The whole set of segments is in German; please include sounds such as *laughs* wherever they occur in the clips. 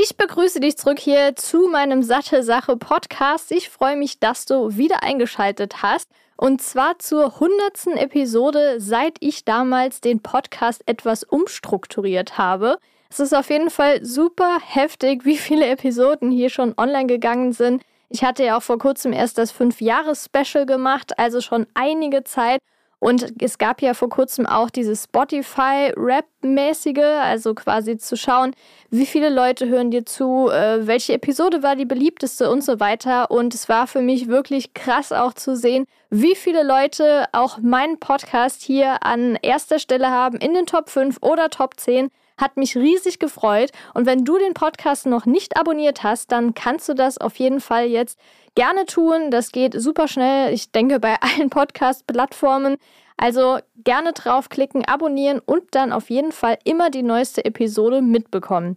Ich begrüße dich zurück hier zu meinem Satte Sache Podcast. Ich freue mich, dass du wieder eingeschaltet hast. Und zwar zur hundertsten Episode, seit ich damals den Podcast etwas umstrukturiert habe. Es ist auf jeden Fall super heftig, wie viele Episoden hier schon online gegangen sind. Ich hatte ja auch vor kurzem erst das 5-Jahres-Special gemacht, also schon einige Zeit. Und es gab ja vor kurzem auch dieses Spotify-Rap-mäßige, also quasi zu schauen, wie viele Leute hören dir zu, äh, welche Episode war die beliebteste und so weiter. Und es war für mich wirklich krass auch zu sehen, wie viele Leute auch meinen Podcast hier an erster Stelle haben in den Top 5 oder Top 10. Hat mich riesig gefreut. Und wenn du den Podcast noch nicht abonniert hast, dann kannst du das auf jeden Fall jetzt gerne tun. Das geht super schnell. Ich denke bei *laughs* allen Podcast-Plattformen. Also gerne draufklicken, abonnieren und dann auf jeden Fall immer die neueste Episode mitbekommen.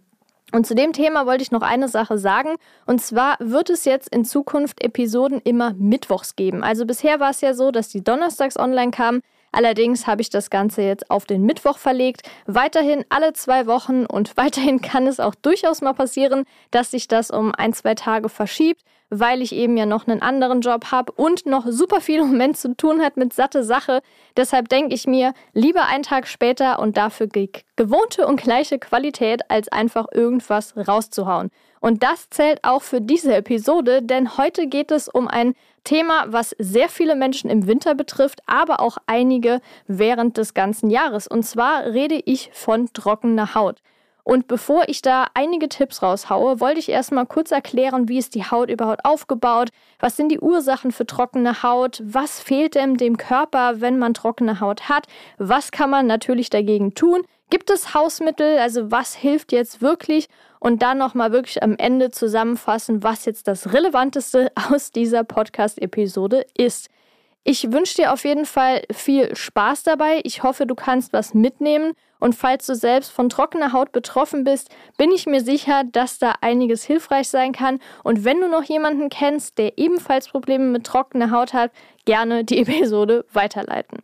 Und zu dem Thema wollte ich noch eine Sache sagen. Und zwar wird es jetzt in Zukunft Episoden immer mittwochs geben. Also bisher war es ja so, dass die donnerstags online kamen. Allerdings habe ich das Ganze jetzt auf den Mittwoch verlegt. Weiterhin alle zwei Wochen und *laughs* weiterhin kann es auch durchaus mal passieren, dass sich das um ein, zwei Tage verschiebt weil ich eben ja noch einen anderen Job habe und noch super viel im Moment zu tun hat mit satte Sache. Deshalb denke ich mir, lieber einen Tag später und dafür gewohnte und gleiche Qualität, als einfach irgendwas rauszuhauen. Und das zählt auch für diese Episode, denn heute geht es um ein Thema, was sehr viele Menschen im Winter betrifft, aber auch einige während des ganzen Jahres. Und zwar rede ich von trockener Haut. Und bevor ich da einige Tipps raushaue, wollte ich erstmal kurz erklären, wie ist die Haut überhaupt aufgebaut, was sind die Ursachen für trockene Haut, was fehlt denn dem Körper, wenn man trockene Haut hat, was kann man natürlich dagegen tun, gibt es Hausmittel, also was hilft jetzt wirklich und dann nochmal wirklich am Ende zusammenfassen, was jetzt das Relevanteste *laughs* aus dieser Podcast-Episode ist. Ich wünsche dir auf jeden Fall viel Spaß dabei. Ich hoffe, du kannst was mitnehmen. Und falls du selbst von trockener Haut betroffen bist, bin ich mir sicher, dass da einiges hilfreich sein kann. Und wenn du noch jemanden kennst, der ebenfalls Probleme mit trockener Haut hat, gerne die *laughs* Episode weiterleiten.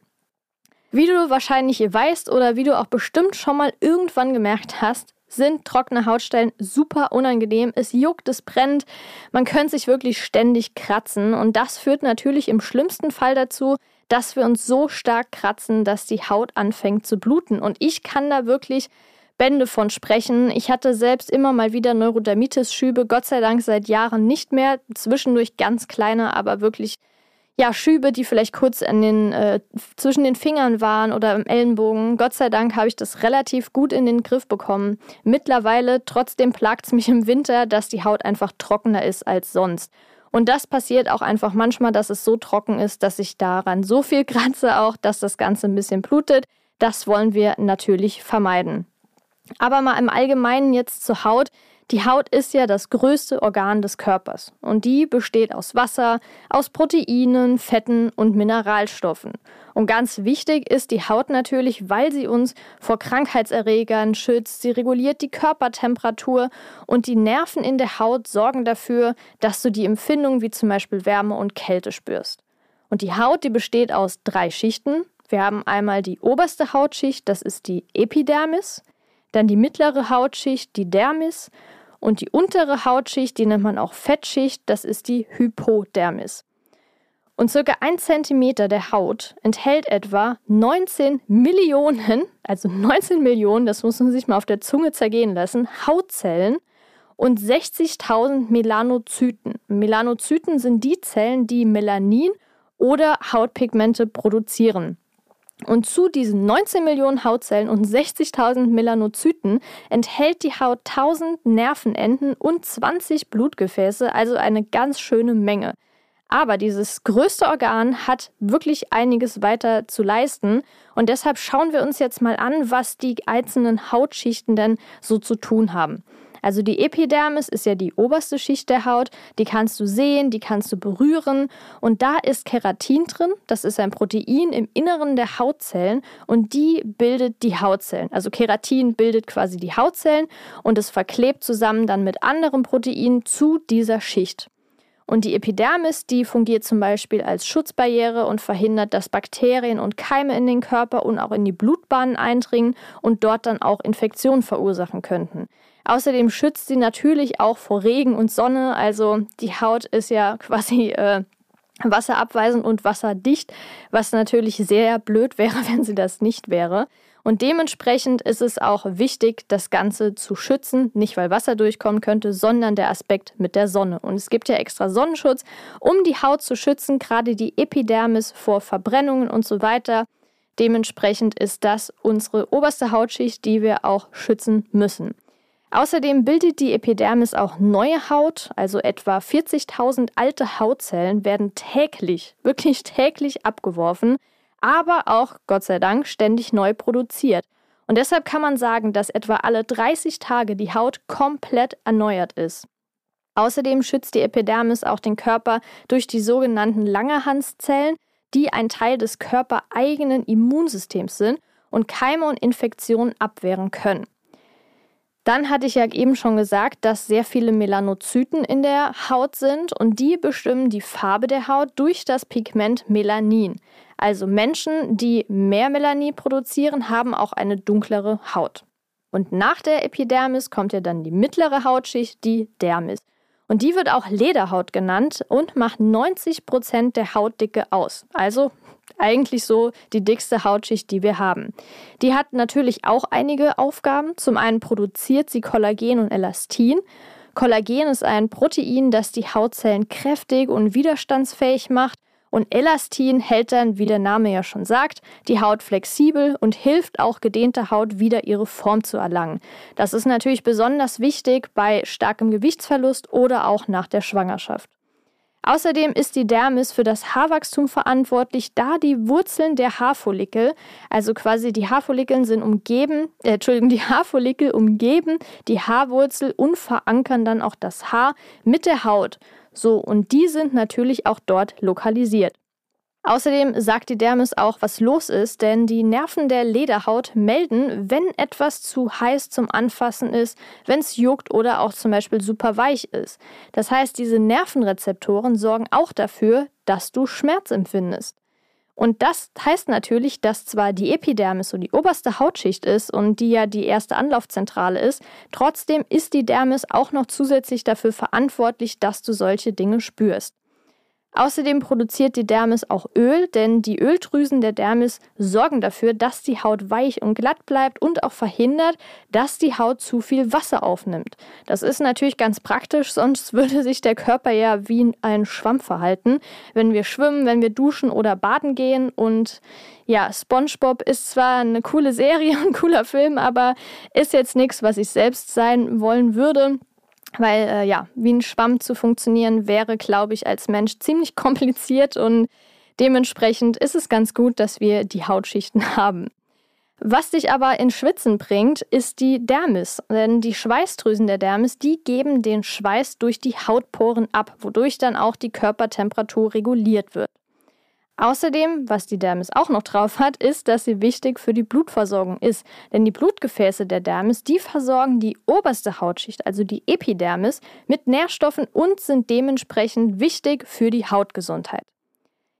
Wie du wahrscheinlich weißt oder wie du auch bestimmt schon mal irgendwann gemerkt hast, sind trockene Hautstellen super unangenehm. Es juckt, es brennt. Man könnte sich wirklich ständig kratzen. Und das führt natürlich im schlimmsten Fall dazu, dass wir uns so stark kratzen, dass die Haut anfängt zu bluten. Und ich kann da wirklich Bände von sprechen. Ich hatte selbst immer mal wieder Neurodermitis-Schübe, Gott sei Dank seit Jahren nicht mehr. Zwischendurch ganz kleine, aber wirklich ja, Schübe, die vielleicht kurz an den, äh, zwischen den Fingern waren oder im Ellenbogen. Gott sei Dank habe ich das relativ gut in den Griff bekommen. Mittlerweile, trotzdem plagt es mich im Winter, dass die Haut einfach trockener ist als sonst. Und das passiert auch einfach manchmal, dass es so trocken ist, dass ich daran so viel kratze auch, dass das Ganze ein bisschen blutet. Das wollen wir natürlich vermeiden. Aber mal im Allgemeinen jetzt zur Haut. Die Haut ist ja das größte Organ des Körpers und die besteht aus Wasser, aus Proteinen, Fetten und Mineralstoffen. Und ganz wichtig ist die Haut natürlich, weil sie uns vor Krankheitserregern schützt, sie reguliert die Körpertemperatur und die Nerven in der Haut sorgen dafür, dass du die Empfindungen wie zum Beispiel Wärme und Kälte spürst. Und die Haut, die besteht aus drei Schichten. Wir haben einmal die oberste Hautschicht, das ist die Epidermis, dann die mittlere Hautschicht, die Dermis und die untere Hautschicht, die nennt man auch Fettschicht, das ist die Hypodermis. Und circa ein Zentimeter der Haut enthält etwa 19 Millionen, also 19 Millionen, das muss man sich mal auf der Zunge zergehen lassen, Hautzellen und 60.000 Melanozyten. Melanozyten sind die Zellen, die Melanin oder Hautpigmente produzieren. Und zu diesen 19 Millionen Hautzellen und 60.000 Melanozyten enthält die Haut 1000 Nervenenden und 20 Blutgefäße, also eine ganz schöne Menge. Aber dieses größte Organ hat wirklich einiges weiter zu leisten. Und deshalb schauen wir uns jetzt mal an, was die einzelnen Hautschichten denn so zu tun haben. Also die Epidermis ist ja die oberste Schicht der Haut, die kannst du sehen, die kannst du berühren und da ist Keratin drin, das ist ein Protein im Inneren der Hautzellen und die bildet die Hautzellen. Also Keratin bildet quasi die Hautzellen und es verklebt zusammen dann mit anderen Proteinen zu dieser Schicht. Und die Epidermis, die fungiert zum Beispiel als Schutzbarriere und verhindert, dass Bakterien und Keime in den Körper und auch in die Blutbahnen eindringen und dort dann auch Infektionen verursachen könnten. Außerdem schützt sie natürlich auch vor Regen und Sonne. Also die Haut ist ja *laughs* quasi äh, wasserabweisend und wasserdicht, was natürlich sehr blöd wäre, *laughs* wenn sie das nicht wäre. Und dementsprechend ist es auch wichtig, das Ganze zu schützen, nicht weil Wasser durchkommen könnte, sondern der Aspekt mit der Sonne. Und es gibt ja extra Sonnenschutz, um die Haut zu schützen, gerade die Epidermis vor Verbrennungen und so weiter. Dementsprechend ist das unsere oberste Hautschicht, die wir auch schützen müssen. Außerdem bildet die Epidermis auch neue Haut, also etwa 40.000 alte Hautzellen werden täglich, wirklich täglich abgeworfen, aber auch, Gott sei Dank, ständig neu produziert. Und deshalb kann man sagen, dass etwa alle 30 Tage die Haut komplett erneuert ist. Außerdem schützt die Epidermis auch den Körper durch die sogenannten Langerhanszellen, die ein Teil des körpereigenen Immunsystems sind und Keime und Infektionen abwehren können. Dann hatte ich ja eben schon gesagt, dass sehr viele Melanozyten in der Haut sind und die bestimmen die Farbe der Haut durch das Pigment Melanin. Also Menschen, die mehr Melanin produzieren, haben auch eine dunklere Haut. Und nach der Epidermis kommt ja dann die mittlere Hautschicht, die Dermis. Und die wird auch Lederhaut genannt und macht 90 Prozent der Hautdicke aus. Also eigentlich so die dickste Hautschicht, die wir haben. Die hat natürlich auch einige Aufgaben. Zum einen produziert sie Kollagen und Elastin. Kollagen ist ein Protein, das die Hautzellen kräftig und widerstandsfähig macht. Und Elastin hält dann, wie der Name ja schon sagt, die Haut flexibel und hilft auch gedehnter Haut wieder ihre Form zu erlangen. Das ist natürlich besonders wichtig bei starkem Gewichtsverlust oder auch nach der Schwangerschaft. Außerdem ist die Dermis für das Haarwachstum verantwortlich, da die Wurzeln der Haarfollikel, also quasi die Haarfollikel sind umgeben, äh, Entschuldigung, die Haarfollikel umgeben die Haarwurzel und verankern dann auch das Haar mit der Haut. So, und die sind natürlich auch dort lokalisiert. Außerdem sagt die Dermis auch, was los ist, denn die Nerven der Lederhaut melden, wenn etwas zu heiß zum Anfassen ist, wenn es juckt oder auch zum Beispiel super weich ist. Das heißt, diese Nervenrezeptoren sorgen auch dafür, dass du Schmerz empfindest. Und das heißt natürlich, dass zwar die Epidermis so die oberste Hautschicht ist und die ja die erste Anlaufzentrale ist, trotzdem ist die Dermis auch noch zusätzlich dafür verantwortlich, dass du solche Dinge spürst. Außerdem produziert die Dermis auch Öl, denn die Öldrüsen der Dermis sorgen dafür, dass die Haut weich und glatt bleibt und auch verhindert, dass die Haut zu viel Wasser aufnimmt. Das ist natürlich ganz praktisch, sonst *laughs* würde sich der Körper ja wie ein Schwamm verhalten, wenn wir schwimmen, wenn wir duschen oder baden gehen. Und ja, SpongeBob ist zwar eine coole Serie *laughs* und ein cooler Film, aber ist jetzt nichts, was ich selbst sein wollen würde. Weil äh, ja, wie ein Schwamm zu funktionieren, wäre, glaube ich, als Mensch ziemlich *laughs* kompliziert und dementsprechend ist es ganz gut, dass wir die Hautschichten *laughs* haben. Was dich aber in Schwitzen bringt, ist die Dermis. Denn die Schweißdrüsen der Dermis, die geben den Schweiß durch die Hautporen ab, wodurch dann auch die Körpertemperatur reguliert wird. Außerdem, was die Dermis auch noch drauf hat, ist, dass sie wichtig für die Blutversorgung ist. Denn die Blutgefäße der Dermis, die versorgen die oberste Hautschicht, also die Epidermis, mit Nährstoffen und sind dementsprechend wichtig für die Hautgesundheit.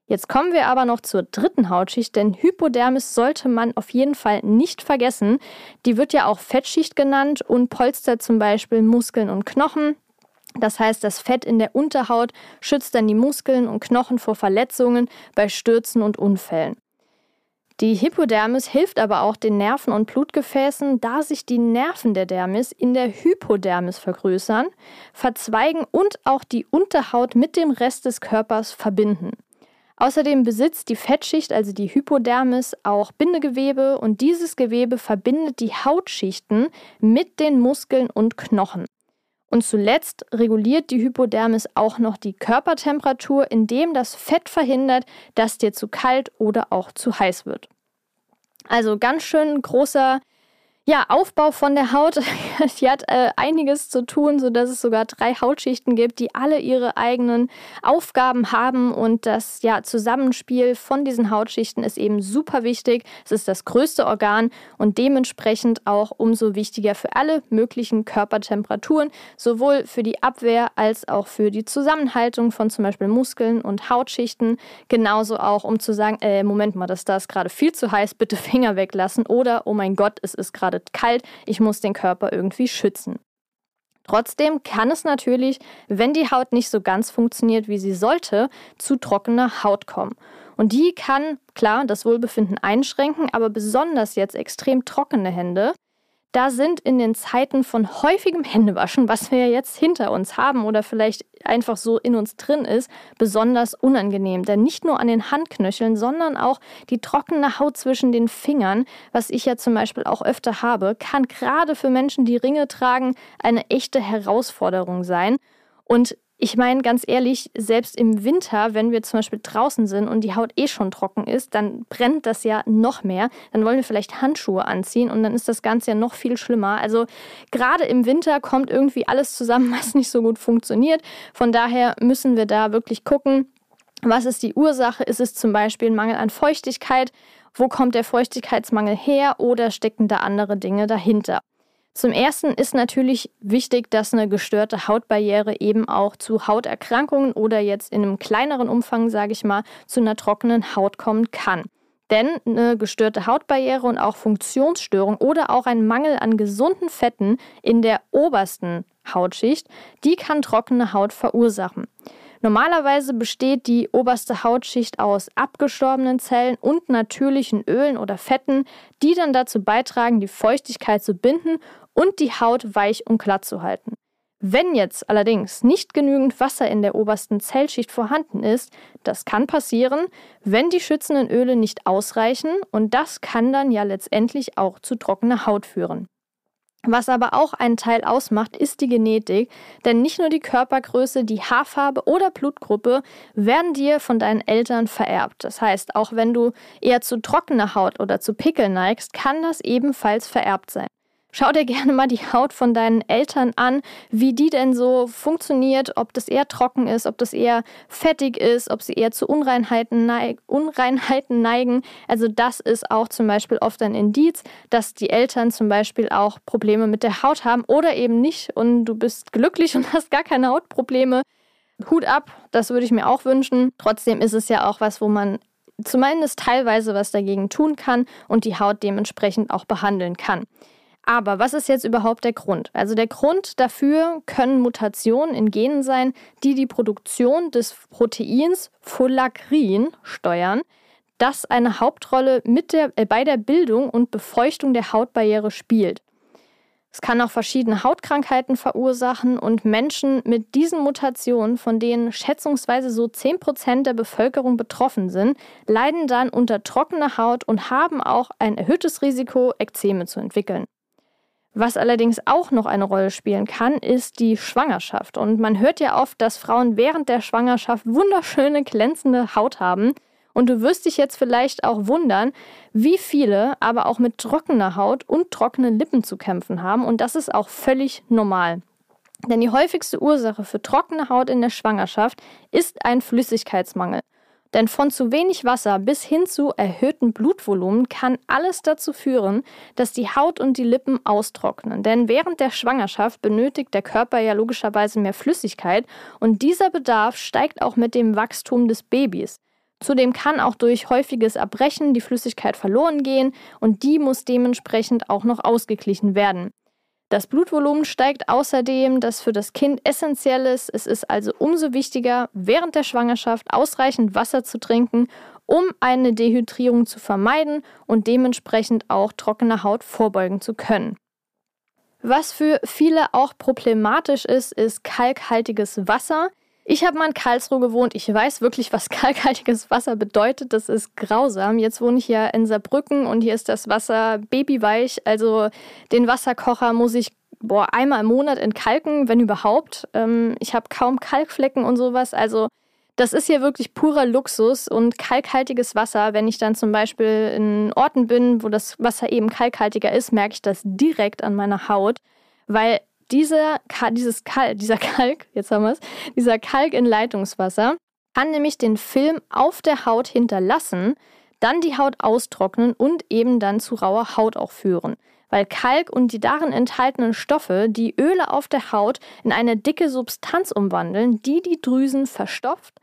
Jetzt kommen wir aber noch zur dritten Hautschicht, denn Hypodermis sollte man auf jeden Fall nicht vergessen. Die wird ja auch Fettschicht genannt und polstert zum Beispiel Muskeln und Knochen. Das heißt, das Fett in der Unterhaut schützt dann die Muskeln und Knochen vor Verletzungen bei Stürzen und Unfällen. Die Hypodermis hilft aber auch den Nerven und Blutgefäßen, da sich die Nerven der Dermis in der Hypodermis vergrößern, verzweigen und auch die Unterhaut mit dem Rest des Körpers verbinden. Außerdem besitzt die Fettschicht, also die Hypodermis, auch Bindegewebe und dieses Gewebe verbindet die Hautschichten mit den Muskeln und Knochen. Und zuletzt reguliert die Hypodermis auch noch die Körpertemperatur, indem das Fett verhindert, dass dir zu kalt oder auch zu heiß wird. Also ganz schön großer Ja, Aufbau von der Haut. Die *laughs* hat äh, einiges zu tun, sodass es sogar drei Hautschichten gibt, die alle ihre eigenen Aufgaben haben. Und das ja, Zusammenspiel von diesen Hautschichten ist eben super wichtig. Es ist das größte Organ und dementsprechend auch umso wichtiger für alle möglichen Körpertemperaturen, sowohl für die Abwehr als auch für die Zusammenhaltung von zum Beispiel Muskeln und Hautschichten. Genauso auch, um zu sagen, äh, Moment mal, das da ist gerade viel zu heiß, bitte *laughs* Finger weglassen. Oder, oh mein Gott, es ist gerade wird kalt, ich muss den Körper irgendwie schützen. Trotzdem kann es natürlich, wenn die Haut nicht so ganz funktioniert, wie sie sollte, zu trockener Haut kommen. Und die kann, klar, das Wohlbefinden einschränken, aber besonders jetzt extrem trockene Hände da sind in den Zeiten von häufigem Händewaschen, was wir jetzt hinter uns haben oder vielleicht einfach so in uns drin ist, besonders unangenehm. Denn nicht nur an den Handknöcheln, sondern auch die trockene Haut zwischen den Fingern, was ich ja zum Beispiel auch öfter habe, kann gerade für Menschen, die Ringe tragen, eine echte Herausforderung sein. Und ich meine, ganz ehrlich, selbst im Winter, wenn wir zum Beispiel draußen sind und die Haut eh schon trocken ist, dann brennt das ja noch mehr. Dann wollen wir vielleicht Handschuhe anziehen und dann ist das Ganze ja noch viel schlimmer. Also gerade im Winter kommt irgendwie alles zusammen, *laughs* was nicht so gut funktioniert. Von daher müssen wir da wirklich gucken, was ist die Ursache? Ist es zum Beispiel ein Mangel an Feuchtigkeit? Wo kommt der Feuchtigkeitsmangel her oder stecken da andere Dinge dahinter? Zum Ersten ist natürlich wichtig, dass eine gestörte Hautbarriere eben auch zu Hauterkrankungen oder jetzt in einem kleineren Umfang, sage ich mal, zu einer trockenen Haut kommen kann. Denn eine gestörte Hautbarriere und auch Funktionsstörung oder auch ein Mangel an gesunden Fetten in der obersten Hautschicht, die kann trockene Haut verursachen. Normalerweise besteht die oberste Hautschicht aus abgestorbenen Zellen und natürlichen Ölen oder Fetten, die dann dazu beitragen, die Feuchtigkeit zu binden und die Haut weich und glatt zu halten. Wenn jetzt allerdings nicht genügend Wasser in der obersten Zellschicht vorhanden ist, das kann passieren, wenn die schützenden Öle nicht ausreichen und das kann dann ja letztendlich auch zu trockener Haut führen. Was aber auch einen Teil ausmacht, ist die Genetik, denn nicht nur die Körpergröße, die Haarfarbe oder Blutgruppe werden dir von deinen Eltern vererbt. Das heißt, auch wenn du eher zu trockener Haut oder zu Pickel neigst, kann das ebenfalls vererbt sein. Schau dir gerne mal die Haut von deinen Eltern an, wie die denn so funktioniert, ob das eher trocken ist, ob das eher fettig ist, ob sie eher zu Unreinheiten, neig Unreinheiten neigen. Also das ist auch zum Beispiel oft ein Indiz, dass die Eltern zum Beispiel auch Probleme mit der Haut haben oder eben nicht und du bist glücklich *laughs* und hast gar keine Hautprobleme. Hut ab, das würde ich mir auch wünschen. Trotzdem ist es ja auch was, wo man zumindest teilweise was dagegen tun kann und die Haut dementsprechend auch behandeln kann. Aber was ist jetzt überhaupt der Grund? Also der Grund dafür können Mutationen in Genen sein, die die Produktion des Proteins Folacrin steuern, das eine Hauptrolle der, äh, bei der Bildung und Befeuchtung der Hautbarriere spielt. Es kann auch verschiedene Hautkrankheiten verursachen und Menschen mit diesen Mutationen, von denen schätzungsweise so 10% der Bevölkerung betroffen sind, leiden dann unter trockener Haut und haben auch ein erhöhtes Risiko, Ekzeme zu entwickeln. Was allerdings auch noch eine Rolle spielen kann, ist die Schwangerschaft. Und man hört ja oft, dass Frauen während der Schwangerschaft wunderschöne, glänzende Haut haben. Und du wirst dich jetzt vielleicht auch wundern, wie viele aber auch mit trockener Haut und trockenen Lippen zu kämpfen haben. Und das ist auch völlig normal. Denn die häufigste Ursache für trockene Haut in der Schwangerschaft ist ein Flüssigkeitsmangel. Denn von zu wenig Wasser bis hin zu erhöhtem Blutvolumen kann alles dazu führen, dass die Haut und die Lippen austrocknen. Denn während der Schwangerschaft benötigt der Körper ja logischerweise mehr Flüssigkeit und dieser Bedarf steigt auch mit dem Wachstum des Babys. Zudem kann auch durch häufiges Erbrechen die Flüssigkeit verloren gehen und die muss dementsprechend auch noch ausgeglichen werden. Das Blutvolumen steigt außerdem, das für das Kind essentiell ist. Es ist also umso wichtiger, während der Schwangerschaft ausreichend Wasser zu trinken, um eine Dehydrierung zu vermeiden und dementsprechend auch trockene Haut vorbeugen zu können. Was für viele auch problematisch ist, ist kalkhaltiges Wasser. Ich habe mal in Karlsruhe gewohnt. Ich weiß wirklich, was *laughs* kalkhaltiges Wasser bedeutet. Das ist grausam. Jetzt wohne ich ja in Saarbrücken und hier ist das Wasser babyweich. Also den Wasserkocher muss ich boah, einmal im Monat entkalken, wenn überhaupt. Ähm, ich habe kaum Kalkflecken und sowas. Also Das ist hier wirklich purer Luxus und kalkhaltiges Wasser. Wenn ich dann zum Beispiel in Orten bin, wo das Wasser eben kalkhaltiger ist, merke ich das direkt an meiner Haut, weil dieser, dieses Kalk, dieser Kalk, jetzt haben wir es, dieser Kalk in Leitungswasser kann nämlich den Film auf der Haut hinterlassen, dann die Haut austrocknen und eben dann zu rauer Haut auch führen. Weil Kalk und die darin enthaltenen Stoffe die Öle auf der Haut in eine dicke Substanz umwandeln, die die Drüsen verstopft,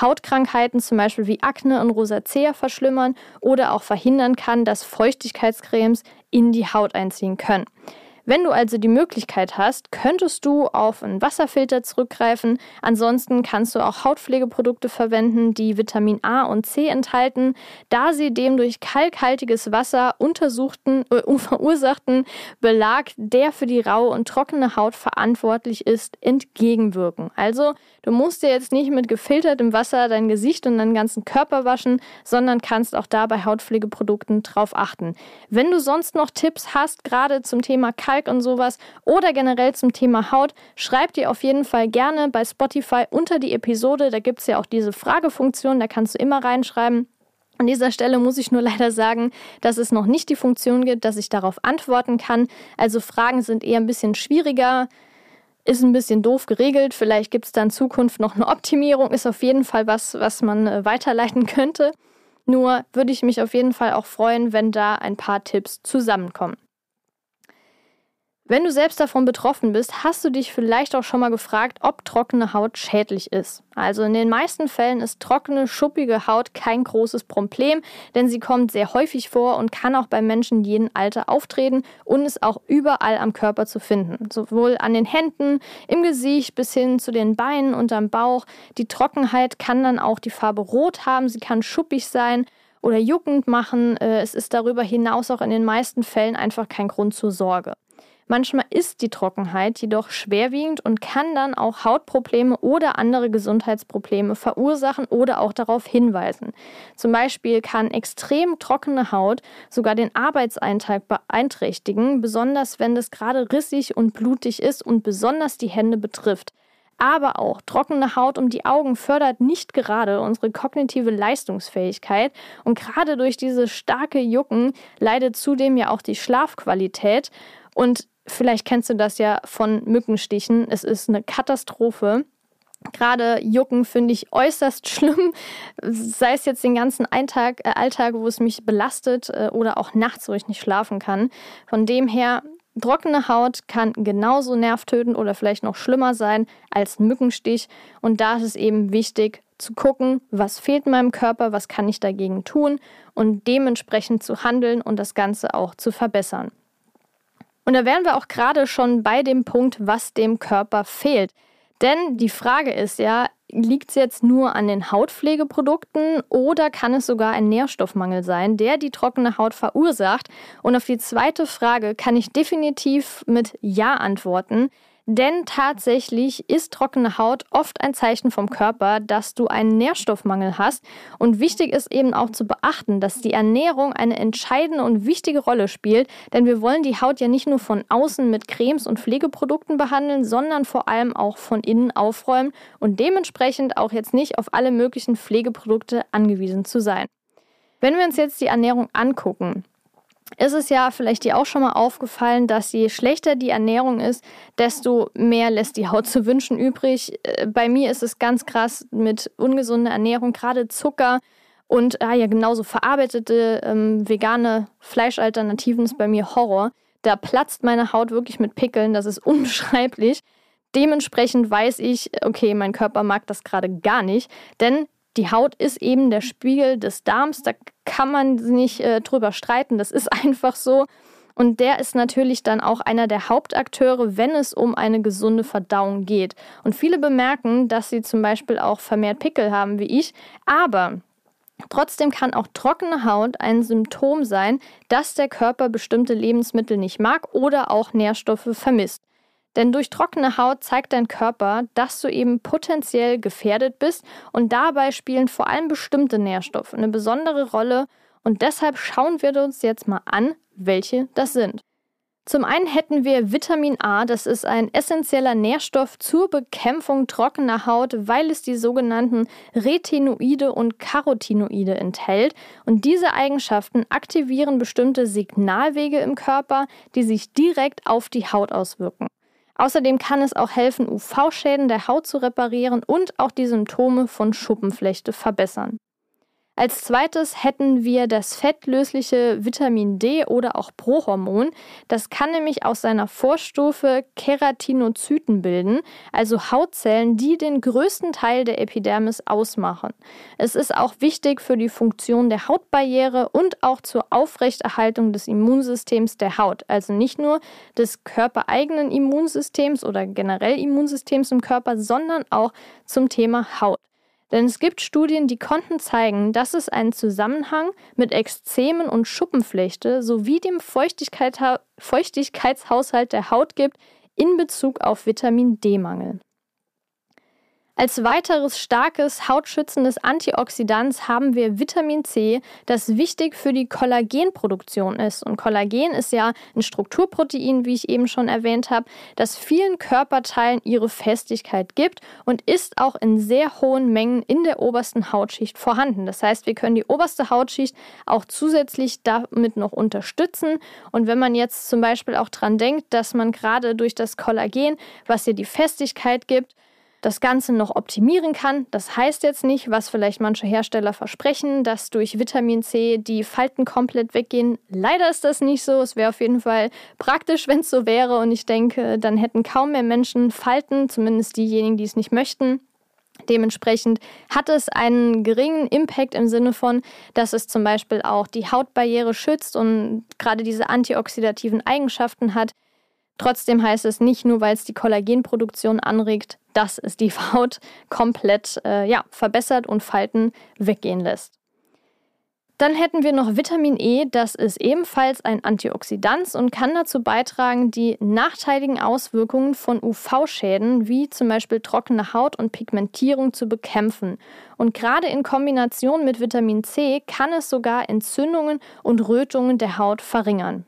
Hautkrankheiten zum Beispiel wie Akne und Rosacea verschlimmern oder auch verhindern kann, dass Feuchtigkeitscremes in die Haut einziehen können. Wenn du also die Möglichkeit hast, könntest du auf einen Wasserfilter zurückgreifen. Ansonsten kannst du auch Hautpflegeprodukte verwenden, die Vitamin A und C enthalten, da sie dem durch kalkhaltiges Wasser untersuchten, äh, *laughs* verursachten Belag, der für die raue und trockene Haut verantwortlich ist, entgegenwirken. Also, du musst dir jetzt nicht mit gefiltertem Wasser dein Gesicht und deinen ganzen Körper waschen, sondern kannst auch da bei Hautpflegeprodukten drauf achten. Wenn du sonst noch Tipps hast, gerade zum Thema Kalk, Kalk und sowas oder generell zum Thema Haut, schreib dir auf jeden Fall gerne bei Spotify unter die Episode. Da gibt es ja auch diese Fragefunktion, da kannst du immer reinschreiben. An dieser Stelle muss ich nur leider sagen, dass es noch nicht die Funktion gibt, dass ich darauf antworten kann. Also Fragen sind eher ein bisschen schwieriger, ist ein bisschen doof geregelt. Vielleicht gibt es da in Zukunft noch eine Optimierung. Ist auf jeden Fall was, was man äh, weiterleiten könnte. Nur würde ich mich auf jeden Fall auch freuen, wenn da ein paar Tipps zusammenkommen. Wenn du selbst davon betroffen bist, hast du dich vielleicht auch schon mal gefragt, ob trockene Haut schädlich ist. Also in den meisten Fällen ist trockene, schuppige Haut kein großes Problem, denn sie kommt sehr häufig vor und kann auch bei Menschen jeden Alter auftreten und ist auch überall am Körper zu finden. Sowohl an den Händen, im Gesicht bis hin zu den Beinen und am Bauch. Die Trockenheit kann dann auch die Farbe rot haben, sie kann schuppig sein oder juckend machen. Äh, es ist darüber hinaus auch in den meisten Fällen einfach kein Grund zur Sorge. Manchmal ist die Trockenheit jedoch schwerwiegend und kann dann auch Hautprobleme oder andere Gesundheitsprobleme verursachen oder auch darauf hinweisen. Zum Beispiel kann extrem trockene Haut sogar den Arbeitseintrag beeinträchtigen, besonders wenn es gerade rissig und blutig ist und besonders die Hände betrifft. Aber auch trockene Haut um die Augen fördert nicht gerade unsere kognitive Leistungsfähigkeit und gerade durch diese starke Jucken leidet zudem ja auch die Schlafqualität und Vielleicht kennst du das ja von Mückenstichen. Es ist eine Katastrophe. Gerade Jucken finde ich äußerst *laughs* schlimm, sei es jetzt den ganzen Alltag, äh, Alltag, wo es mich belastet äh, oder auch nachts, wo ich nicht schlafen kann. Von dem her, trockene Haut kann genauso nervtötend oder vielleicht noch schlimmer sein als ein Mückenstich. Und da ist es eben wichtig zu gucken, was fehlt in meinem Körper, was kann ich dagegen tun und dementsprechend zu handeln und das Ganze auch zu verbessern. Und da wären wir auch gerade schon bei dem Punkt, was dem Körper fehlt. Denn die Frage ist ja, liegt es jetzt nur an den Hautpflegeprodukten oder kann es sogar ein Nährstoffmangel sein, der die trockene Haut verursacht? Und auf die zweite Frage kann ich definitiv mit Ja antworten. Denn tatsächlich ist trockene Haut oft ein Zeichen vom Körper, dass du einen Nährstoffmangel hast. Und wichtig ist eben auch zu beachten, dass die Ernährung eine entscheidende und wichtige Rolle spielt. Denn wir wollen die Haut ja nicht nur von außen mit Cremes und Pflegeprodukten behandeln, sondern vor allem auch von innen aufräumen und dementsprechend auch jetzt nicht auf alle möglichen Pflegeprodukte angewiesen zu sein. Wenn wir uns jetzt die Ernährung angucken, ist es ja vielleicht dir auch schon mal aufgefallen, dass je schlechter die Ernährung ist, desto mehr lässt die Haut zu wünschen übrig. Äh, bei mir ist es ganz krass mit ungesunder Ernährung, gerade Zucker und ah ja, genauso verarbeitete ähm, vegane Fleischalternativen ist bei mir Horror. Da platzt meine Haut wirklich mit Pickeln, das ist *laughs* unbeschreiblich. Dementsprechend weiß ich, okay, mein Körper mag das gerade gar nicht, denn die Haut ist eben der Spiegel des Darms, da kann man nicht äh, drüber streiten, das ist *laughs* einfach so. Und der ist natürlich dann auch einer der Hauptakteure, wenn es um eine gesunde Verdauung geht. Und viele bemerken, dass sie zum Beispiel auch vermehrt Pickel haben wie ich, aber Trotzdem kann auch trockene Haut ein Symptom sein, dass der Körper bestimmte Lebensmittel nicht mag oder auch Nährstoffe vermisst. Denn durch trockene Haut zeigt dein Körper, dass du eben potenziell gefährdet bist und dabei spielen vor allem bestimmte Nährstoffe eine besondere Rolle und deshalb schauen wir uns jetzt mal an, welche das sind. Zum einen hätten wir Vitamin A, das ist ein essentieller Nährstoff zur Bekämpfung trockener Haut, weil es die sogenannten Retinoide und Carotinoide enthält. Und diese Eigenschaften aktivieren bestimmte Signalwege im Körper, die sich direkt auf die Haut auswirken. Außerdem kann es auch helfen, UV-Schäden der Haut zu reparieren und auch die Symptome von Schuppenflechte verbessern. Als zweites hätten wir das fettlösliche Vitamin D oder auch Prohormon. Das kann nämlich aus seiner Vorstufe Keratinozyten bilden, also Hautzellen, die den größten Teil der Epidermis ausmachen. Es ist auch wichtig für die Funktion der Hautbarriere und auch zur Aufrechterhaltung des Immunsystems der Haut, also nicht nur des körpereigenen Immunsystems oder generell Immunsystems im Körper, sondern auch zum Thema Haut. Denn es gibt Studien, die konnten zeigen, dass es einen Zusammenhang mit Ekzemen und Schuppenflechte sowie dem Feuchtigkeitshaushalt der Haut gibt in Bezug auf Vitamin D-Mangel. Als weiteres starkes hautschützendes Antioxidant haben wir Vitamin C, das wichtig für die Kollagenproduktion ist. Und Kollagen ist ja ein Strukturprotein, wie ich eben schon erwähnt habe, das vielen Körperteilen ihre Festigkeit gibt und ist auch in sehr hohen Mengen in der obersten Hautschicht vorhanden. Das heißt, wir können die oberste Hautschicht auch zusätzlich damit noch unterstützen. Und wenn man jetzt zum Beispiel auch dran denkt, dass man gerade durch das Kollagen, was ihr die Festigkeit gibt, das Ganze noch optimieren kann. Das heißt jetzt nicht, was vielleicht manche Hersteller versprechen, dass durch Vitamin C die Falten komplett weggehen. Leider ist das nicht so. Es wäre auf jeden Fall praktisch, *laughs* wenn es so wäre. Und ich denke, dann hätten kaum mehr Menschen Falten, zumindest diejenigen, die es nicht möchten. Dementsprechend hat es einen geringen Impact im Sinne von, dass es zum Beispiel auch die Hautbarriere schützt und gerade diese antioxidativen Eigenschaften hat. Trotzdem heißt es nicht nur, weil es die Kollagenproduktion anregt, dass es die Haut komplett äh, ja, verbessert und Falten weggehen lässt. Dann hätten wir noch Vitamin E, das ist ebenfalls ein Antioxidant und kann dazu beitragen, die nachteiligen Auswirkungen von UV-Schäden wie zum Beispiel trockene Haut und Pigmentierung zu bekämpfen. Und gerade in Kombination mit Vitamin C kann es sogar Entzündungen und Rötungen der Haut verringern.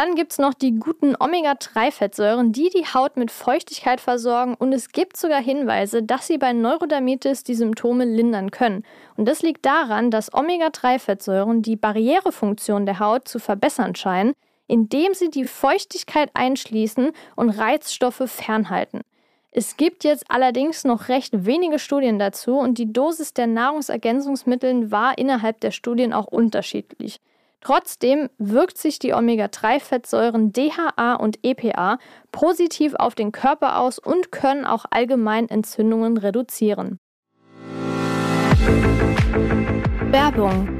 Dann gibt es noch die guten Omega-3-Fettsäuren, die die Haut mit Feuchtigkeit versorgen und es gibt sogar Hinweise, dass sie bei Neurodermitis die Symptome lindern können. Und das liegt daran, dass Omega-3-Fettsäuren die Barrierefunktion der Haut zu verbessern scheinen, indem sie die Feuchtigkeit einschließen und Reizstoffe fernhalten. Es gibt jetzt allerdings noch recht wenige Studien dazu und die Dosis der Nahrungsergänzungsmittel war innerhalb der Studien auch unterschiedlich. Trotzdem wirkt sich die Omega-3-Fettsäuren DHA und EPA positiv auf den Körper aus und können auch allgemein Entzündungen reduzieren. Werbung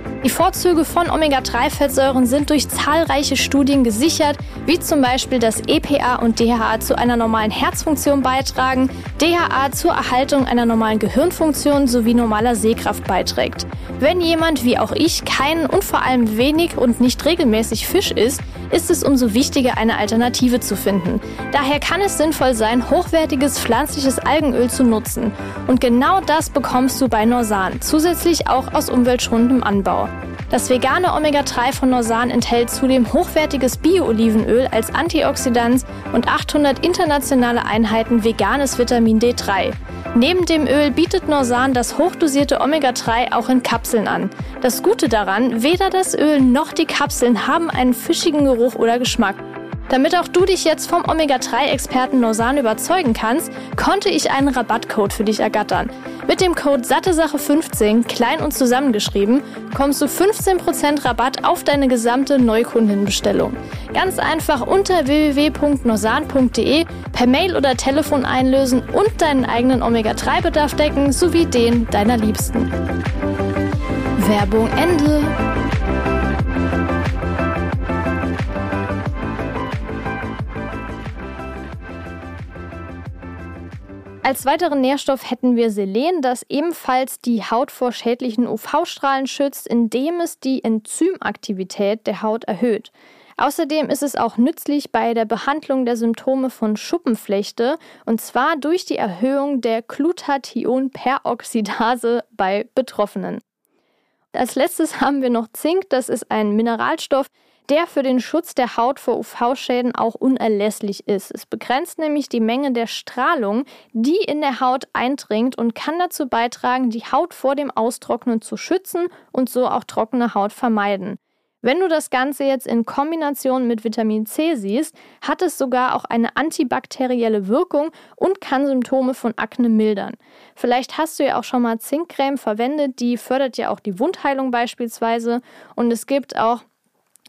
Die Vorzüge von Omega-3-Fettsäuren sind durch zahlreiche Studien gesichert, wie zum Beispiel, dass EPA und DHA zu einer normalen Herzfunktion beitragen, DHA zur Erhaltung einer normalen Gehirnfunktion sowie normaler Sehkraft beiträgt. Wenn jemand wie auch ich keinen und vor allem wenig und nicht regelmäßig Fisch isst, ist es umso wichtiger, eine Alternative zu finden. Daher kann es sinnvoll sein, hochwertiges pflanzliches Algenöl zu nutzen. Und genau das bekommst du bei Norsan, zusätzlich auch aus umweltschonendem Anbau. Das vegane Omega-3 von Norsan enthält zudem hochwertiges Bio-Olivenöl als Antioxidant und 800 internationale Einheiten veganes Vitamin D3. Neben dem Öl bietet Norsan das hochdosierte Omega-3 auch in Kapseln an. Das Gute daran, weder das Öl noch die Kapseln haben einen fischigen Geruch oder Geschmack. Damit auch du dich jetzt vom Omega-3-Experten Norsan überzeugen kannst, konnte ich einen Rabattcode für dich ergattern. Mit dem Code SatteSache15, klein und zusammengeschrieben, kommst du 15% Rabatt auf deine gesamte Neukundenbestellung. Ganz einfach unter www.norsan.de per Mail oder Telefon einlösen und deinen eigenen Omega-3-Bedarf decken sowie den deiner Liebsten. Werbung Ende. Als weiteren Nährstoff hätten wir Selen, das ebenfalls die Haut vor schädlichen UV-Strahlen schützt, indem es die Enzymaktivität der Haut erhöht. Außerdem ist es auch nützlich bei der Behandlung der Symptome von Schuppenflechte und zwar durch die Erhöhung der Glutathion-Peroxidase bei Betroffenen. Als letztes haben wir noch Zink, das ist ein Mineralstoff, der für den Schutz der Haut vor UV-Schäden auch unerlässlich ist. Es begrenzt nämlich die Menge der Strahlung, die in der Haut eindringt und kann dazu beitragen, die Haut vor dem Austrocknen zu schützen und so auch trockene Haut vermeiden. Wenn du das Ganze jetzt in Kombination mit Vitamin C siehst, hat es sogar auch eine antibakterielle Wirkung und kann Symptome von Akne mildern. Vielleicht hast du ja auch schon mal Zinkcreme verwendet, die fördert ja auch die Wundheilung beispielsweise. Und es gibt auch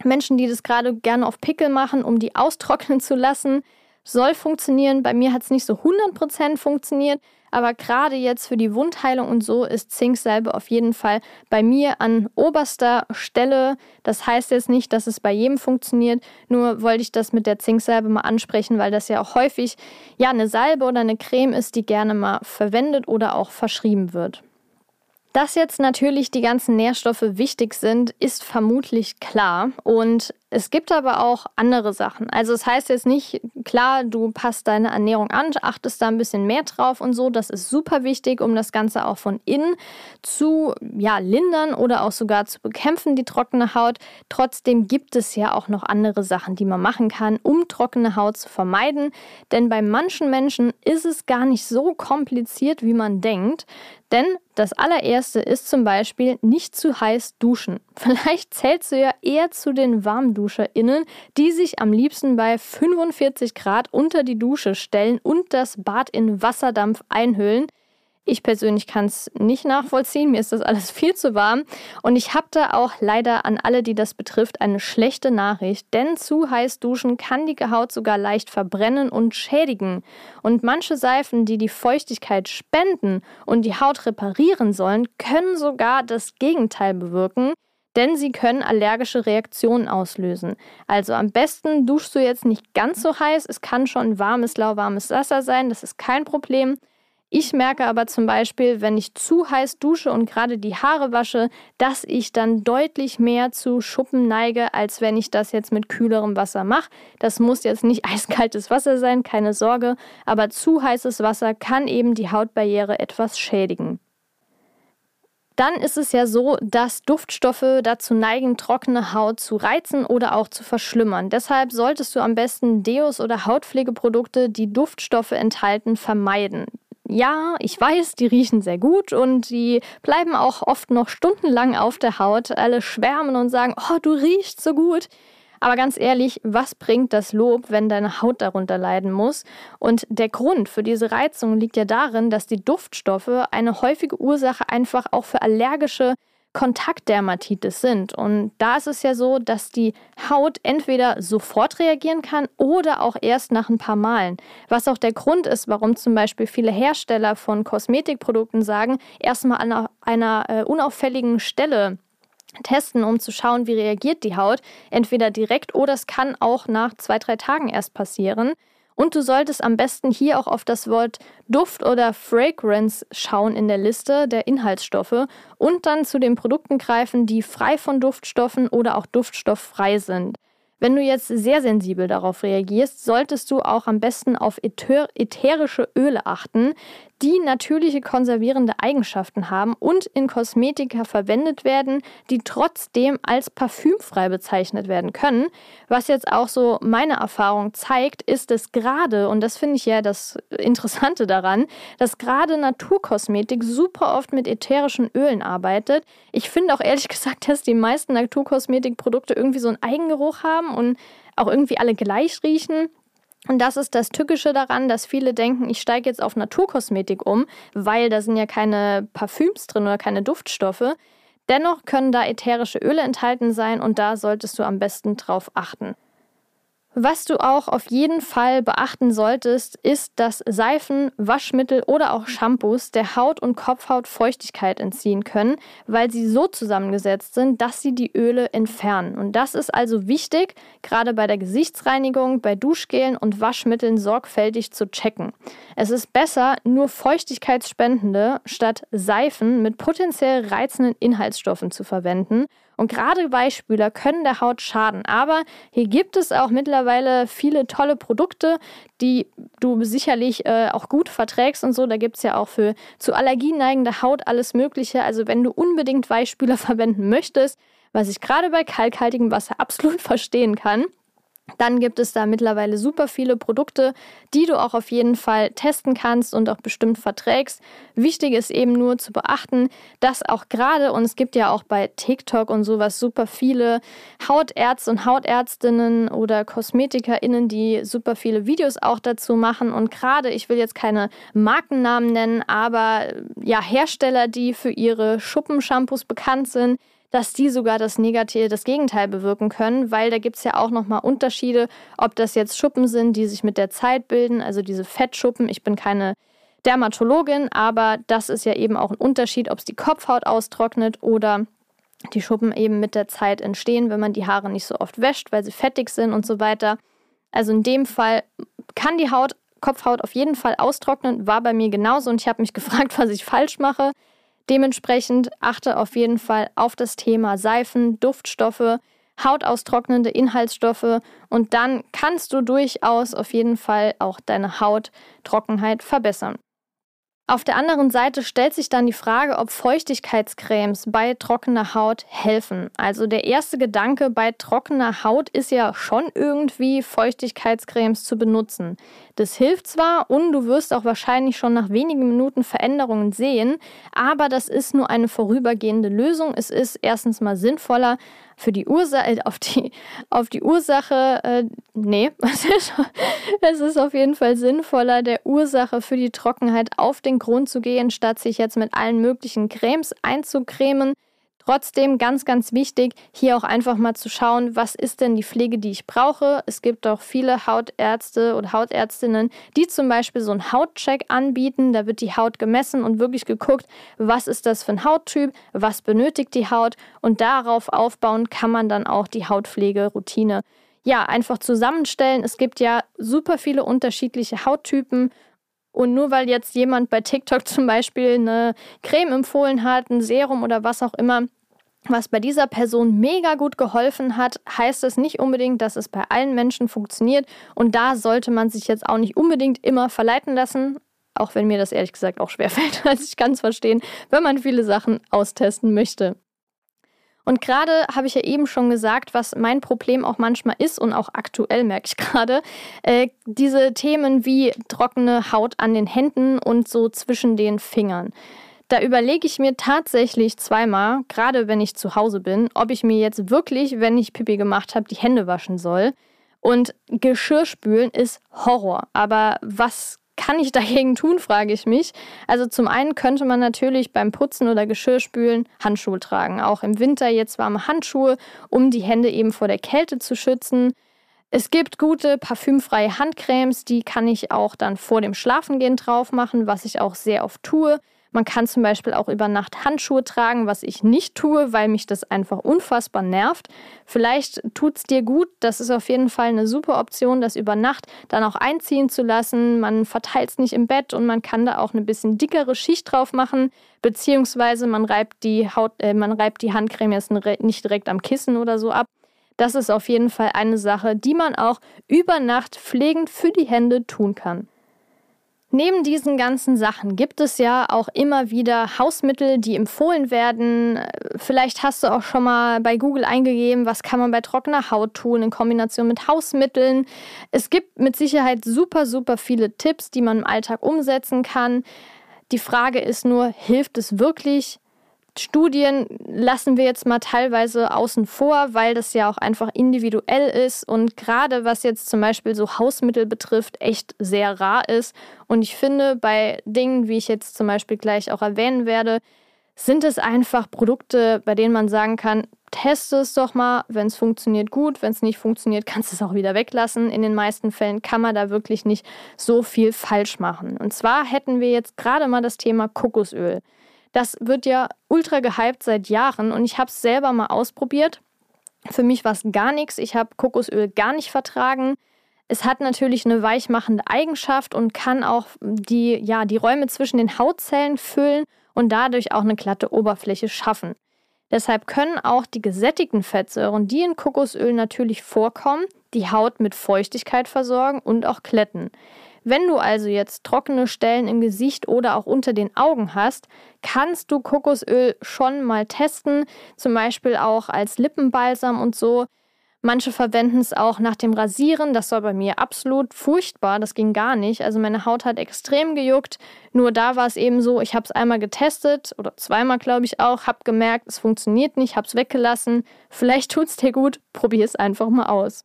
Menschen, die das gerade gerne auf Pickel machen, um die austrocknen zu lassen. Soll funktionieren. Bei mir hat es nicht so 100% funktioniert, aber gerade jetzt für die Wundheilung und so ist Zinksalbe auf jeden Fall bei mir an oberster Stelle. Das heißt jetzt nicht, dass es bei jedem funktioniert, nur wollte ich das mit der Zinksalbe mal ansprechen, weil das ja auch häufig ja eine Salbe oder eine Creme ist, die gerne mal verwendet oder auch verschrieben wird. Dass jetzt natürlich die ganzen Nährstoffe wichtig sind, ist vermutlich klar. Und es gibt aber auch andere Sachen. Also es heißt jetzt nicht, klar, du passt deine Ernährung an, achtest da ein bisschen mehr drauf und so. Das ist super wichtig, um das Ganze auch von innen zu ja, lindern oder auch sogar zu bekämpfen, die trockene Haut. Trotzdem gibt es ja auch noch andere Sachen, die man machen kann, um trockene Haut zu vermeiden. Denn bei manchen Menschen ist es gar nicht so kompliziert, wie man denkt. Denn das allererste ist zum Beispiel nicht zu heiß duschen. *laughs* Vielleicht zählst du ja eher zu den WarmduscherInnen, die sich am liebsten bei 45 Grad unter die Dusche stellen und das Bad in Wasserdampf einhüllen. Ich persönlich kann es nicht nachvollziehen, mir ist das alles *laughs* viel zu warm. Und ich habe da auch leider an alle, die das betrifft, eine schlechte Nachricht, denn zu heiß duschen kann die Haut sogar leicht verbrennen und schädigen. Und manche Seifen, die die Feuchtigkeit spenden und die Haut reparieren sollen, können sogar das Gegenteil bewirken denn sie können allergische Reaktionen auslösen. Also am besten duschst du jetzt nicht ganz so heiß. Es kann schon warmes, lauwarmes Wasser sein, das ist kein Problem. Ich merke aber zum Beispiel, wenn ich zu heiß dusche und gerade die Haare wasche, dass ich dann deutlich mehr zu Schuppen neige, als wenn ich das jetzt mit kühlerem Wasser mache. Das muss jetzt nicht *laughs* eiskaltes Wasser sein, keine Sorge, aber zu heißes Wasser kann eben die Hautbarriere etwas schädigen. Dann ist es ja so, dass Duftstoffe dazu neigen, trockene Haut zu reizen oder auch zu verschlimmern. Deshalb solltest du am besten Deos oder Hautpflegeprodukte, die Duftstoffe enthalten, vermeiden ja, ich weiß, die riechen sehr gut und die bleiben auch oft noch stundenlang auf der Haut. Alle schwärmen und sagen, oh, du riechst so gut. Aber ganz ehrlich, was bringt das Lob, wenn deine Haut darunter leiden muss? Und der Grund für diese Reizung liegt ja darin, dass die Duftstoffe eine häufige Ursache einfach auch für allergische Kontaktdermatitis sind. Und da ist es ja so, dass die Haut entweder sofort reagieren kann oder auch erst nach ein paar Malen. Was auch der Grund ist, warum zum Beispiel viele Hersteller von Kosmetikprodukten sagen, erstmal an einer äh, unauffälligen Stelle testen, um zu schauen, wie reagiert die Haut. Entweder direkt oder es kann auch nach zwei, drei Tagen erst passieren. Und du solltest am besten hier auch auf das Wort Duft oder Fragrance schauen in der Liste der Inhaltsstoffe und dann zu den Produkten greifen, die frei von Duftstoffen oder auch duftstofffrei sind. Wenn du jetzt sehr sensibel darauf reagierst, solltest du auch am besten auf ätherische Öle achten, die natürliche konservierende Eigenschaften haben und in Kosmetika verwendet werden, die trotzdem als parfümfrei bezeichnet werden können. Was jetzt auch so meine Erfahrung zeigt, ist es gerade, und das finde ich ja das Interessante daran, dass gerade Naturkosmetik super oft mit ätherischen Ölen arbeitet. Ich finde auch ehrlich *laughs* gesagt, dass die meisten Naturkosmetikprodukte irgendwie so einen Eigengeruch haben und auch irgendwie alle gleich riechen. Und das ist das Tückische daran, dass viele denken, ich steige jetzt auf Naturkosmetik um, weil da sind ja keine Parfüms drin oder keine Duftstoffe. Dennoch können da ätherische Öle enthalten sein und da solltest du am besten drauf achten. Was du auch auf jeden Fall beachten solltest, ist, dass Seifen, Waschmittel oder auch Shampoos der Haut und Kopfhaut Feuchtigkeit entziehen können, weil sie so zusammengesetzt sind, dass sie die Öle entfernen. Und das ist also wichtig, gerade bei der Gesichtsreinigung, bei Duschgelen und Waschmitteln sorgfältig zu checken. Es ist besser, nur feuchtigkeitsspendende statt Seifen mit potenziell reizenden Inhaltsstoffen zu verwenden und gerade Weichspüler können der Haut schaden. Aber hier gibt es auch mittlerweile viele tolle Produkte, die du sicherlich äh, auch gut verträgst und so. Da gibt es ja auch für zu Allergien neigende Haut alles Mögliche. Also wenn du unbedingt Weichspüler *laughs* verwenden möchtest, was ich gerade bei kalkhaltigem Wasser absolut verstehen kann, dann gibt es da mittlerweile super viele Produkte, die du auch auf jeden Fall testen kannst und auch bestimmt verträgst. Wichtig ist eben nur zu beachten, dass auch gerade, und es gibt ja auch bei TikTok und sowas super viele Hautärzte und Hautärztinnen oder KosmetikerInnen, die super viele Videos auch dazu machen. Und gerade, ich will jetzt keine Markennamen nennen, aber ja, Hersteller, die für ihre Schuppenshampoos bekannt sind, dass die sogar das Negative, das Gegenteil bewirken können, weil da gibt es ja auch nochmal Unterschiede, ob das jetzt Schuppen sind, die sich mit der Zeit bilden, also diese Fettschuppen. Ich bin keine Dermatologin, aber das ist ja eben auch ein Unterschied, ob es die Kopfhaut austrocknet oder die Schuppen eben mit der Zeit entstehen, wenn man die Haare nicht so oft wäscht, weil sie fettig sind und so weiter. Also in dem Fall kann die Haut, Kopfhaut auf jeden Fall austrocknen, war bei mir genauso und ich habe mich *laughs* gefragt, was ich falsch mache. Dementsprechend achte auf jeden Fall auf das Thema Seifen, Duftstoffe, hautaustrocknende Inhaltsstoffe und dann kannst du durchaus auf jeden Fall auch deine Hauttrockenheit verbessern. Auf der anderen Seite stellt sich dann die Frage, ob Feuchtigkeitscremes bei trockener Haut helfen. Also der erste Gedanke bei trockener Haut ist ja schon irgendwie Feuchtigkeitscremes zu benutzen. Das hilft zwar und du wirst auch wahrscheinlich schon nach wenigen Minuten Veränderungen sehen, aber das ist nur eine vorübergehende Lösung. Es ist erstens mal sinnvoller, für die Ursache, äh, auf die, auf die Ursache, äh, nee, *laughs* es ist, es ist auf jeden Fall sinnvoller, der Ursache für die Trockenheit auf den Grund zu gehen, statt sich jetzt mit allen möglichen Cremes einzucremen. Trotzdem ganz, ganz wichtig, hier auch einfach mal zu schauen, was ist denn die Pflege, die ich brauche. Es gibt auch viele Hautärzte oder Hautärztinnen, die zum Beispiel so einen Hautcheck anbieten. Da wird die Haut gemessen und wirklich geguckt, was ist das für ein Hauttyp, was benötigt die Haut und darauf aufbauen kann man dann auch die Hautpflegeroutine ja, einfach zusammenstellen. Es gibt ja super viele unterschiedliche Hauttypen und nur weil jetzt jemand bei TikTok *laughs* zum Beispiel eine Creme empfohlen hat, ein Serum oder was auch immer, was bei dieser Person mega gut geholfen hat, heißt es nicht unbedingt, dass es bei allen Menschen funktioniert. Und da sollte man sich jetzt auch nicht unbedingt immer verleiten lassen. Auch wenn mir das ehrlich gesagt auch schwerfällt. *laughs* Also ich kann es verstehen, wenn man viele Sachen austesten möchte. Und gerade habe ich ja eben schon gesagt, was mein Problem auch manchmal ist und auch aktuell merke ich *laughs* gerade, äh, diese Themen wie trockene Haut an den Händen und so zwischen den Fingern. Da überlege ich mir tatsächlich zweimal, gerade wenn ich zu Hause bin, ob ich mir jetzt wirklich, wenn ich Pipi gemacht habe, die Hände waschen soll. Und Geschirrspülen ist Horror. Aber was kann ich *laughs* dagegen tun, frage ich mich. Also zum einen könnte man natürlich beim Putzen oder Geschirrspülen Handschuhe tragen. Auch im Winter jetzt warme Handschuhe, um die Hände eben vor der Kälte zu schützen. Es gibt gute parfümfreie Handcremes, die kann ich auch dann vor dem Schlafengehen drauf machen, was ich auch sehr oft tue. Man kann zum Beispiel auch über Nacht Handschuhe tragen, was ich nicht tue, weil mich das einfach unfassbar nervt. Vielleicht tut es dir gut. Das ist auf jeden Fall eine super Option, das über Nacht dann auch einziehen zu lassen. Man verteilt es nicht im Bett und man kann da auch eine bisschen dickere Schicht drauf machen. Beziehungsweise man reibt die Haut, äh, man reibt die Handcreme jetzt nicht direkt am Kissen oder so ab. Das ist auf jeden Fall eine Sache, die man auch über Nacht pflegend für die Hände tun kann. Neben diesen ganzen Sachen gibt es ja auch immer wieder Hausmittel, die empfohlen werden. Vielleicht hast du auch schon mal bei Google eingegeben, was kann man bei trockener Haut tun in Kombination mit Hausmitteln. Es gibt mit Sicherheit super, super viele Tipps, die man im Alltag umsetzen kann. Die Frage ist nur, hilft es wirklich? Studien lassen wir jetzt mal teilweise außen vor, weil das ja auch einfach individuell ist und gerade was jetzt zum Beispiel so Hausmittel betrifft, echt sehr rar ist. Und ich finde, bei Dingen, wie ich jetzt zum Beispiel gleich auch erwähnen werde, sind es einfach Produkte, bei denen man sagen kann, teste es doch mal, wenn es funktioniert gut, wenn es nicht funktioniert, kannst du es auch wieder weglassen. In den meisten Fällen kann man da wirklich nicht so viel falsch machen. Und zwar hätten wir jetzt gerade mal das Thema Kokosöl. Das wird ja ultra gehypt seit Jahren und ich habe es selber mal ausprobiert. Für mich war es gar nichts. Ich habe Kokosöl gar nicht vertragen. Es hat natürlich eine weichmachende Eigenschaft und kann auch die, ja, die Räume zwischen den Hautzellen füllen und dadurch auch eine glatte Oberfläche schaffen. Deshalb können auch die gesättigten Fettsäuren, die in Kokosöl natürlich vorkommen, die Haut mit Feuchtigkeit versorgen und auch kletten. Wenn du also jetzt trockene Stellen im Gesicht oder auch unter den Augen hast, kannst du Kokosöl schon mal testen, zum Beispiel auch als Lippenbalsam und so. Manche verwenden es auch nach dem Rasieren. Das war bei mir absolut furchtbar. Das ging gar nicht. Also meine Haut hat extrem gejuckt. Nur da war es eben so, ich habe es einmal getestet oder zweimal, glaube ich auch, habe gemerkt, es funktioniert nicht, habe es weggelassen. Vielleicht tut es dir gut. Probier es einfach mal aus.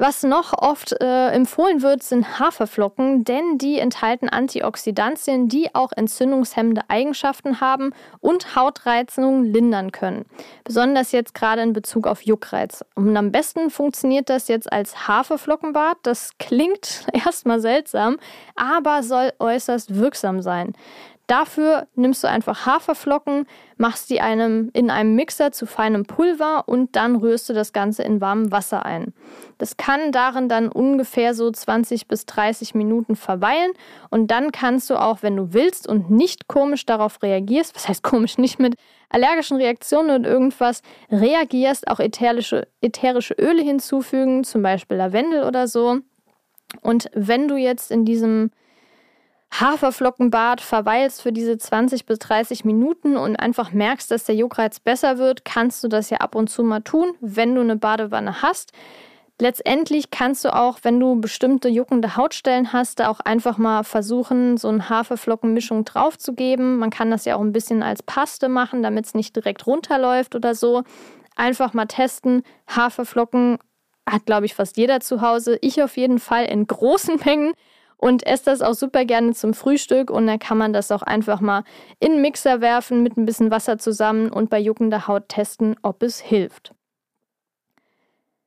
Was noch oft äh, empfohlen wird, sind Haferflocken, denn die enthalten Antioxidantien, die auch entzündungshemmende Eigenschaften haben und Hautreizungen lindern können. Besonders jetzt gerade in Bezug auf Juckreiz. Und am besten funktioniert das jetzt als Haferflockenbad. Das klingt *laughs* erstmal seltsam, aber soll äußerst wirksam sein. Dafür nimmst du einfach Haferflocken, machst die einem, in einem Mixer zu feinem Pulver und dann rührst du das Ganze in warmem Wasser ein. Das kann darin dann ungefähr so 20 bis 30 Minuten verweilen und dann kannst du auch, wenn du willst und nicht komisch darauf reagierst, was heißt komisch, nicht mit allergischen Reaktionen und irgendwas reagierst, auch ätherische, ätherische Öle hinzufügen, zum Beispiel Lavendel oder so. Und wenn du jetzt in diesem Haferflockenbad verweilst für diese 20 bis 30 Minuten und einfach merkst, dass der Juckreiz besser wird, kannst du das ja ab und zu mal tun, wenn du eine Badewanne hast. Letztendlich kannst du auch, wenn du bestimmte juckende Hautstellen hast, da auch einfach mal versuchen, so eine Haferflockenmischung draufzugeben. Man kann das ja auch ein bisschen als Paste machen, damit es nicht direkt runterläuft oder so. Einfach mal testen. Haferflocken hat, glaube ich, fast jeder zu Hause. Ich auf jeden Fall in großen *laughs* Mengen und esse das auch super gerne zum Frühstück und dann kann man das auch einfach mal in den Mixer werfen mit ein bisschen Wasser zusammen und bei juckender Haut testen, ob es hilft.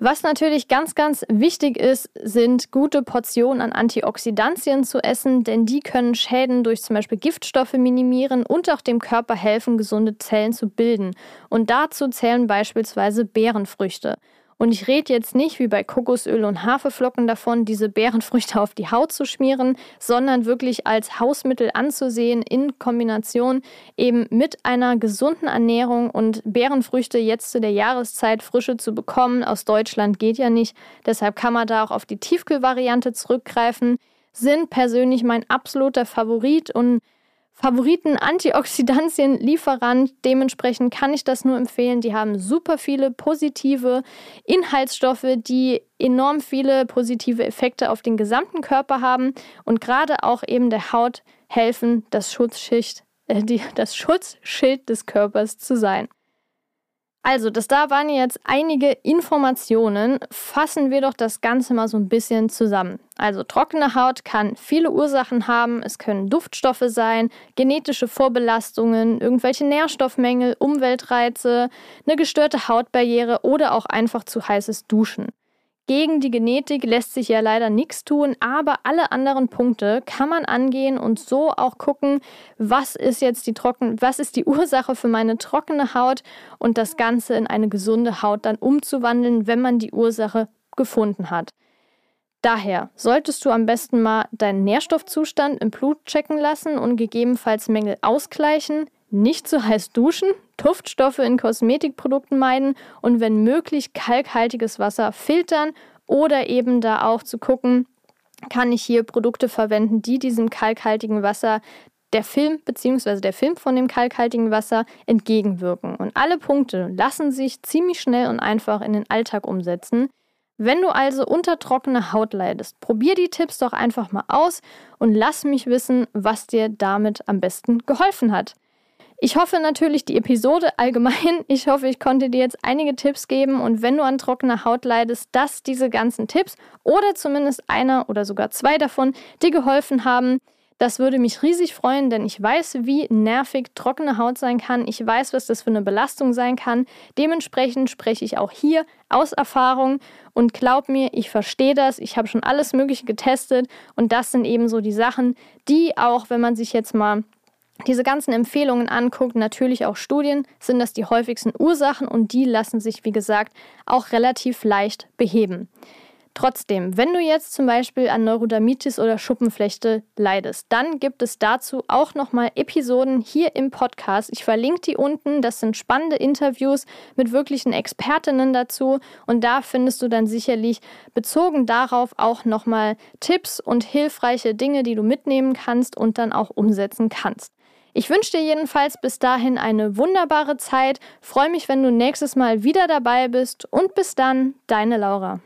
Was natürlich ganz, ganz wichtig ist, sind gute Portionen an Antioxidantien zu essen, denn die können Schäden durch zum Beispiel Giftstoffe minimieren und auch dem Körper helfen, gesunde Zellen zu bilden. Und dazu zählen beispielsweise Beerenfrüchte. Und ich rede jetzt nicht wie bei Kokosöl und Haferflocken davon, diese Beerenfrüchte auf die Haut zu schmieren, sondern wirklich als Hausmittel anzusehen in Kombination eben mit einer gesunden Ernährung und Beerenfrüchte jetzt zu der Jahreszeit frische zu bekommen. Aus Deutschland geht ja nicht. Deshalb kann man da auch auf die Tiefkühlvariante zurückgreifen. Sind persönlich mein absoluter Favorit und Favoriten Antioxidantien-Lieferant. Dementsprechend kann ich das nur empfehlen. Die haben super viele positive Inhaltsstoffe, die enorm viele positive Effekte auf den gesamten Körper haben und gerade auch eben der Haut helfen, das Schutzschicht, äh, die, das Schutzschild des Körpers zu sein. Also, das da waren jetzt einige Informationen. Fassen wir doch das Ganze mal so ein bisschen zusammen. Also, trockene Haut kann viele Ursachen haben. Es können Duftstoffe sein, genetische Vorbelastungen, irgendwelche Nährstoffmängel, Umweltreize, eine gestörte Hautbarriere oder auch einfach zu heißes Duschen. Gegen die Genetik lässt sich ja leider nichts tun, aber alle anderen Punkte kann man angehen und so auch gucken, was ist jetzt die trocken, was ist die *laughs* Ursache für meine trockene Haut und das Ganze in eine gesunde Haut dann umzuwandeln, wenn man die Ursache gefunden hat. Daher solltest du am besten mal deinen Nährstoffzustand im Blut checken lassen und gegebenenfalls Mängel ausgleichen, nicht zu heiß duschen, Duftstoffe in Kosmetikprodukten meiden und wenn möglich kalkhaltiges Wasser filtern oder eben da auch zu gucken, kann ich hier Produkte verwenden, die diesem kalkhaltigen Wasser der Film bzw. der Film von dem kalkhaltigen Wasser entgegenwirken. Und alle Punkte lassen sich ziemlich schnell und einfach in den Alltag umsetzen. Wenn du also unter trockener Haut leidest, probier die Tipps doch einfach mal aus und lass mich wissen, was dir damit am besten geholfen hat. Ich hoffe natürlich die Episode allgemein. *laughs* Ich hoffe, ich konnte dir jetzt einige Tipps geben und wenn du an trockener Haut leidest, dass diese ganzen Tipps oder zumindest einer oder sogar zwei davon dir geholfen haben. Das würde mich riesig freuen, denn ich weiß, wie nervig trockene Haut sein kann. Ich weiß, was das für eine Belastung sein kann. Dementsprechend spreche ich auch hier aus Erfahrung und glaub mir, ich verstehe das. Ich habe schon alles Mögliche getestet und das sind eben so die Sachen, die auch, wenn man sich jetzt mal diese ganzen Empfehlungen anguckt, natürlich auch Studien, sind das die häufigsten Ursachen und die lassen sich, wie gesagt, auch relativ leicht beheben. Trotzdem, wenn du jetzt zum Beispiel an Neurodermitis oder Schuppenflechte leidest, dann gibt es dazu auch nochmal Episoden hier im Podcast. Ich verlinke die unten. Das sind spannende Interviews mit wirklichen Expertinnen dazu. Und da findest du dann sicherlich bezogen darauf auch nochmal Tipps und hilfreiche Dinge, die du mitnehmen kannst und dann auch umsetzen kannst. Ich wünsche dir jedenfalls bis dahin eine wunderbare Zeit, freue mich, wenn du nächstes Mal wieder dabei bist und bis dann, deine Laura.